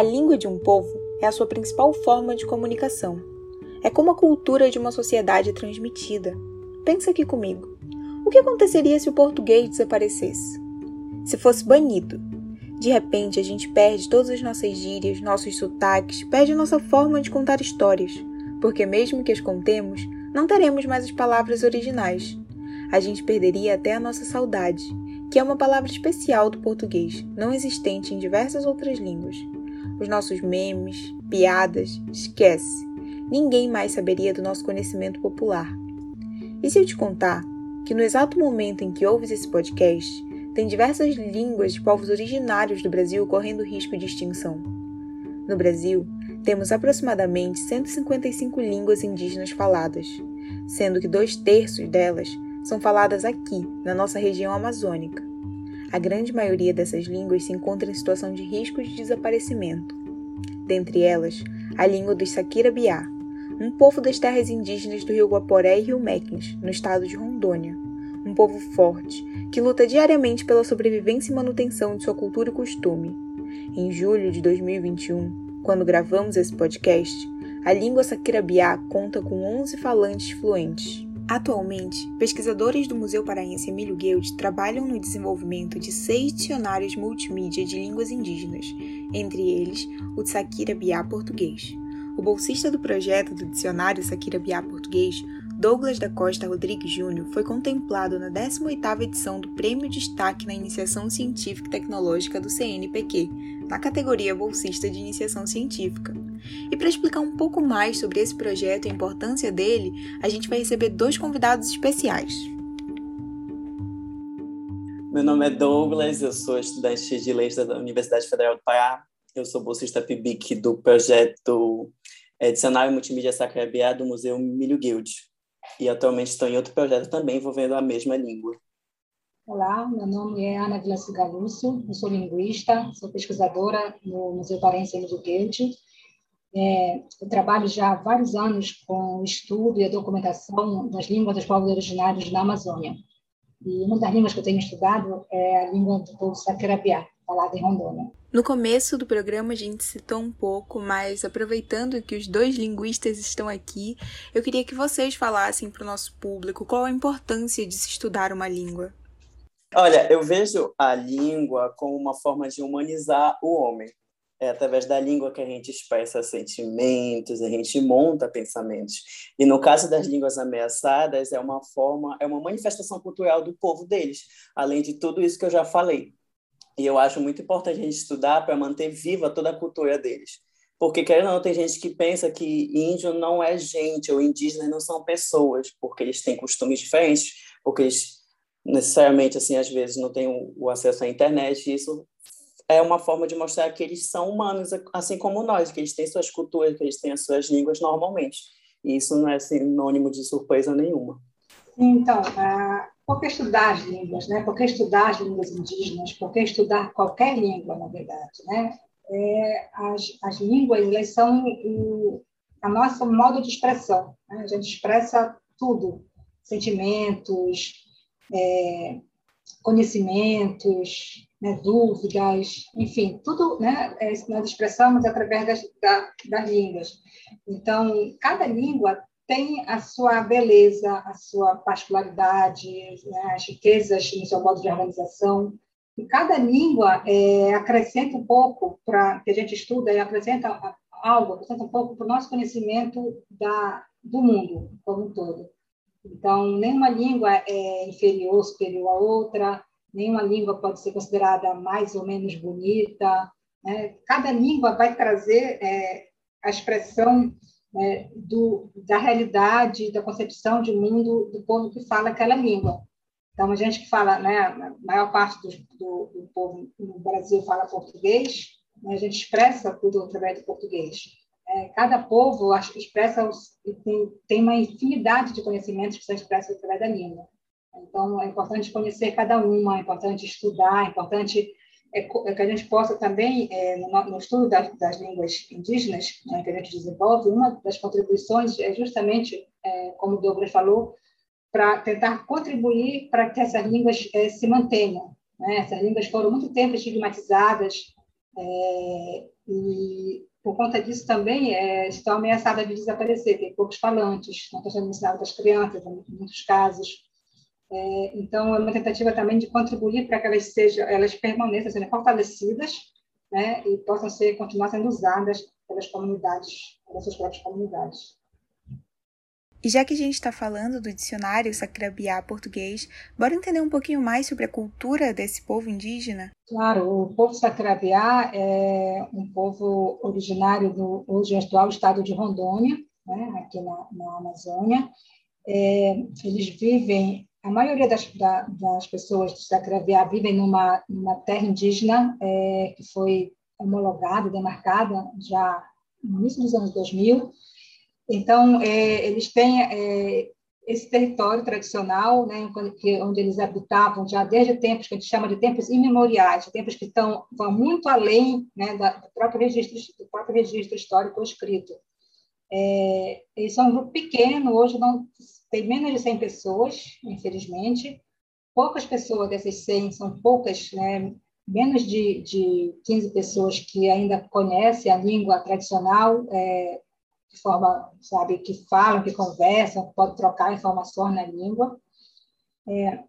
A língua de um povo é a sua principal forma de comunicação. É como a cultura de uma sociedade transmitida. Pensa aqui comigo. O que aconteceria se o português desaparecesse? Se fosse banido? De repente, a gente perde todas as nossas gírias, nossos sotaques, perde a nossa forma de contar histórias, porque mesmo que as contemos, não teremos mais as palavras originais. A gente perderia até a nossa saudade, que é uma palavra especial do português, não existente em diversas outras línguas. Os nossos memes, piadas, esquece. Ninguém mais saberia do nosso conhecimento popular. E se eu te contar que no exato momento em que ouves esse podcast, tem diversas línguas de povos originários do Brasil correndo risco de extinção. No Brasil, temos aproximadamente 155 línguas indígenas faladas, sendo que dois terços delas são faladas aqui, na nossa região amazônica. A grande maioria dessas línguas se encontra em situação de risco de desaparecimento. Dentre elas, a língua dos Sakira-Biá, um povo das terras indígenas do rio Guaporé e rio Mequins, no estado de Rondônia. Um povo forte, que luta diariamente pela sobrevivência e manutenção de sua cultura e costume. Em julho de 2021, quando gravamos esse podcast, a língua Sakira-Biá conta com 11 falantes fluentes. Atualmente, pesquisadores do Museu Paraense Emílio Guild trabalham no desenvolvimento de seis dicionários multimídia de línguas indígenas, entre eles o Sakira Biá português. O bolsista do projeto do Dicionário Sakira Biá Português, Douglas da Costa Rodrigues Júnior, foi contemplado na 18ª edição do Prêmio Destaque na Iniciação Científica e Tecnológica do CNPq, na categoria Bolsista de Iniciação Científica. E para explicar um pouco mais sobre esse projeto e a importância dele, a gente vai receber dois convidados especiais. Meu nome é Douglas, eu sou estudante de leis da Universidade Federal do Pará. Eu sou bolsista PIBIC do projeto é, Dicionário Multimídia Sacra do Museu Milho Guild. E atualmente estou em outro projeto também envolvendo a mesma língua. Olá, meu nome é Ana Vilas Galusso, eu sou linguista, sou pesquisadora no Museu Parense Milho Guild. É, eu trabalho já há vários anos com o estudo e a documentação das línguas dos povos originários na Amazônia. E uma das línguas que eu tenho estudado é a língua do povo Sacarabiá, falada em Rondônia. No começo do programa a gente citou um pouco, mas aproveitando que os dois linguistas estão aqui, eu queria que vocês falassem para o nosso público qual a importância de se estudar uma língua. Olha, eu vejo a língua como uma forma de humanizar o homem. É através da língua que a gente expressa sentimentos, a gente monta pensamentos. E no caso das línguas ameaçadas, é uma forma, é uma manifestação cultural do povo deles, além de tudo isso que eu já falei. E eu acho muito importante a gente estudar para manter viva toda a cultura deles. Porque, querendo ou não, tem gente que pensa que índio não é gente, ou indígenas não são pessoas, porque eles têm costumes diferentes, porque eles necessariamente, assim, às vezes não têm o acesso à internet, e isso é uma forma de mostrar que eles são humanos, assim como nós, que eles têm suas culturas, que eles têm as suas línguas normalmente. E isso não é sinônimo de surpresa nenhuma. Então, por que estudar as línguas, né? Por que estudar as línguas indígenas? Por que estudar qualquer língua, na verdade, né? É, as, as línguas, elas são o a nosso modo de expressão. Né? A gente expressa tudo, sentimentos, é, conhecimentos, né, dúvidas, enfim, tudo né, é, nós expressamos através das, da, das línguas. Então, cada língua tem a sua beleza, a sua particularidade, né, as riquezas no seu modo de organização. E cada língua é, acrescenta um pouco para que a gente estuda e acrescenta algo, acrescenta um pouco para o nosso conhecimento da, do mundo como um todo. Então, nenhuma língua é inferior superior à outra, nenhuma língua pode ser considerada mais ou menos bonita. Né? Cada língua vai trazer é, a expressão né, do, da realidade, da concepção de mundo do povo que fala aquela língua. Então, a gente que fala, né, a maior parte do, do, do povo no Brasil fala português, né, a gente expressa tudo através do português. É, cada povo acho, expressa, tem, tem uma infinidade de conhecimentos que são expressos através da língua. Então, é importante conhecer cada uma, é importante estudar, é importante é, é que a gente possa também, é, no, estudo das, das línguas indígenas, né, que a gente desenvolve, uma das contribuições é justamente, é, como o Douglas falou, para tentar contribuir para que essas línguas é, se mantenham. Né? Essas línguas foram muito tempo estigmatizadas, é, E por conta disso também é, estão ameaçadas de desaparecer, tem poucos falantes, não estão sendo ensinados das crianças, em muitos casos. É, então, é uma tentativa também de contribuir para que elas sejam, elas permaneçam sendo fortalecidas né, e possam ser, continuar sendo usadas pelas comunidades, pelas suas próprias comunidades. E já que a gente está falando do dicionário Sacrabiá português, bora entender um pouquinho mais sobre a cultura desse povo indígena? Claro, o povo Sacrabiá é um povo originário do hoje atual estado de Rondônia, né, aqui na, na Amazônia. É, eles vivem, a maioria das, da, das pessoas do Sacrabiá vivem numa, numa terra indígena é, que foi homologada, demarcada já no início dos anos 2000, então, é, eles têm é, esse território tradicional, né, onde eles habitavam já desde tempos que a gente chama de tempos imemoriais, tempos que estão vão muito além né, do próprio registro do próprio registro histórico escrito. É, eles são um grupo pequeno, hoje não tem menos de 100 pessoas, infelizmente. Poucas pessoas dessas 100 são poucas, né, menos de, de 15 pessoas que ainda conhecem a língua tradicional é, de forma, sabe, que falam, que conversam, podem trocar informações na língua. É,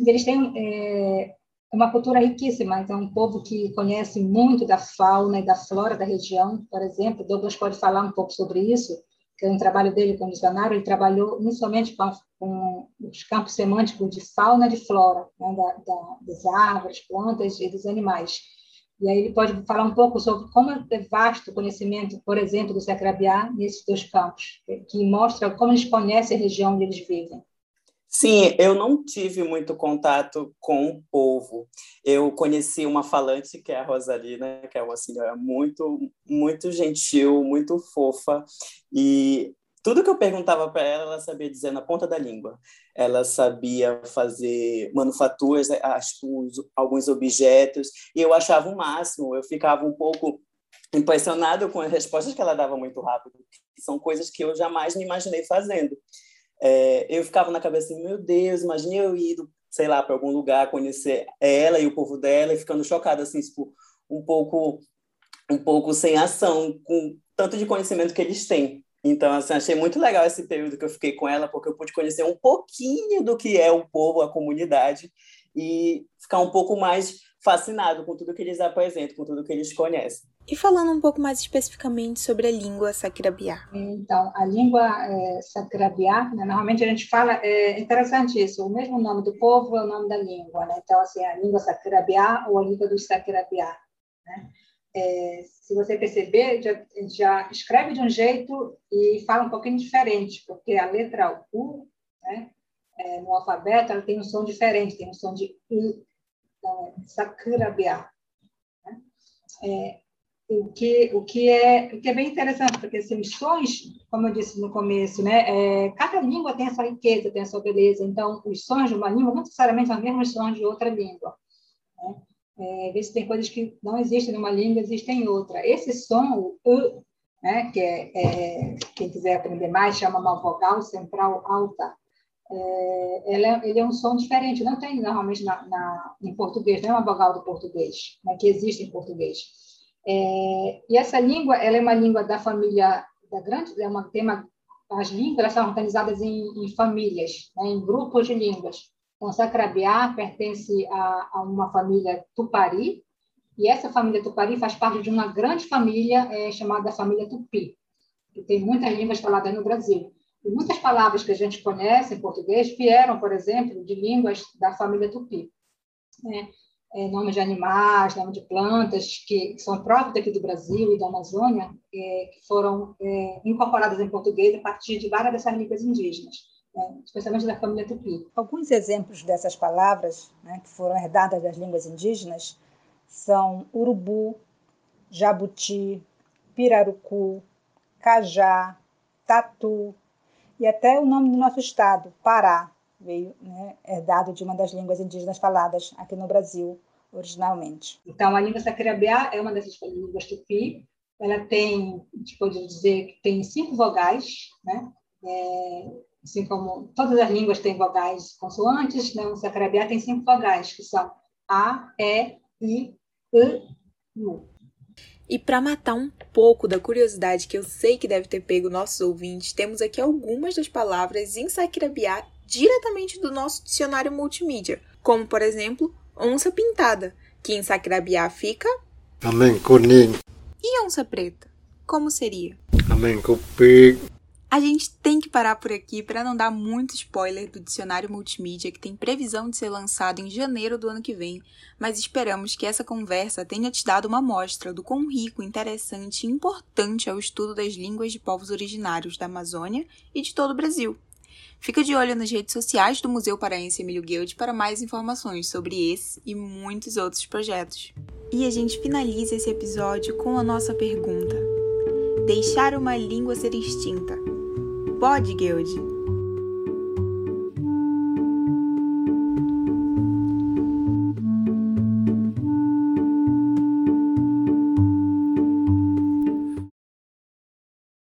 eles têm é, uma cultura riquíssima, então, um povo que conhece muito da fauna e da flora da região, por exemplo. Douglas pode falar um pouco sobre isso, que é um trabalho dele como dicionário, ele trabalhou inicialmente com, com os campos semânticos de fauna e de flora, né, da, da, das árvores, plantas e dos animais. E aí ele pode falar um pouco sobre como é vasto o conhecimento, por exemplo, do Sacrabiá nesses dois campos, que mostra como eles conhecem a região onde eles vivem. Sim, eu não tive muito contato com o povo. Eu conheci uma falante, que é a Rosalina, que é uma senhora muito, muito gentil, muito fofa, e tudo que eu perguntava para ela, ela sabia dizer na ponta da língua. Ela sabia fazer manufaturas, alguns objetos, e eu achava o máximo. Eu ficava um pouco impressionado com as respostas que ela dava muito rápido, que são coisas que eu jamais me imaginei fazendo. É, eu ficava na cabeça assim, meu Deus, imagine eu ir, sei lá, para algum lugar, conhecer ela e o povo dela, e ficando chocada, assim, tipo, um pouco, um pouco sem ação, com tanto de conhecimento que eles têm. Então, assim, achei muito legal esse período que eu fiquei com ela, porque eu pude conhecer um pouquinho do que é o povo, a comunidade, e ficar um pouco mais fascinado com tudo que eles apresentam, com tudo que eles conhecem. E falando um pouco mais especificamente sobre a língua Sakirabiá. Então, a língua é, Sakirabiá, né, normalmente a gente fala, é interessante isso, o mesmo nome do povo é o nome da língua, né? Então, assim, a língua Sakirabiá ou a língua dos Sakirabiá, né? é, se você perceber, já, já, escreve de um jeito e fala um pouquinho diferente, porque a letra U, né, é, no alfabeto, ela tem um som diferente, tem um som de U, então é Sakrabiá. Né? É, o que, o, que é, o que é bem interessante, porque assim, os sons, como eu disse no começo, né, é, cada língua tem a sua riqueza, tem a sua beleza, então os sons de uma língua não necessariamente são os mesmos sons de outra língua. Né? é, ver se tem coisas que não existem numa língua, existem em outra. Esse som, o U, né, que é, é, quem quiser aprender mais, chama uma vogal central alta. É, é, ele é um som diferente, não tem normalmente na, na, em português, não é uma vogal do português, né, que existe em português. É, e essa língua, ela é uma língua da família, da grande, é uma, tem uma, as línguas são organizadas em, em famílias, né, em grupos de línguas. Então, Sacrabiá pertence a, a, uma família Tupari, e essa família Tupari faz parte de uma grande família é, chamada família Tupi, que tem muitas línguas faladas no Brasil. E muitas palavras que a gente conhece em português vieram, por exemplo, de línguas da família Tupi. Né? É, nomes de animais, nomes de plantas, que são próprios daqui do Brasil e da Amazônia, é, que foram é, incorporadas em português a partir de várias dessas línguas indígenas né, especialmente da família tupi. Alguns exemplos dessas palavras, né, que foram herdadas das línguas indígenas, são urubu, jabuti, pirarucu, cajá, tatu e até o nome do nosso estado, Pará, veio né, herdado de uma das línguas indígenas faladas aqui no Brasil originalmente. Então, a língua sacrabiá é uma dessas línguas tupi. Ela tem, a gente pode dizer que tem cinco vogais, né? É, assim como todas as línguas têm vogais consoantes, né? o sacrabiá tem cinco vogais, que são A, E, I, U. E para matar um pouco da curiosidade que eu sei que deve ter pego nossos ouvintes, temos aqui algumas das palavras em Saquirabiá diretamente do nosso dicionário multimídia, como por exemplo, onça pintada, que em Saquirabiá fica Amém, kuning. E onça preta? Como seria? Amém, cupim. A gente tem que parar por aqui para não dar muito spoiler do dicionário multimídia que tem previsão de ser lançado em janeiro do ano que vem, mas esperamos que essa conversa tenha te dado uma amostra do quão rico, interessante e importante é o estudo das línguas de povos originários da Amazônia e de todo o Brasil. Fica de olho nas redes sociais do Museu Paraense Emílio Guild para mais informações sobre esse e muitos outros projetos. E a gente finaliza esse episódio com a nossa pergunta: Deixar uma língua ser extinta pode, Guild?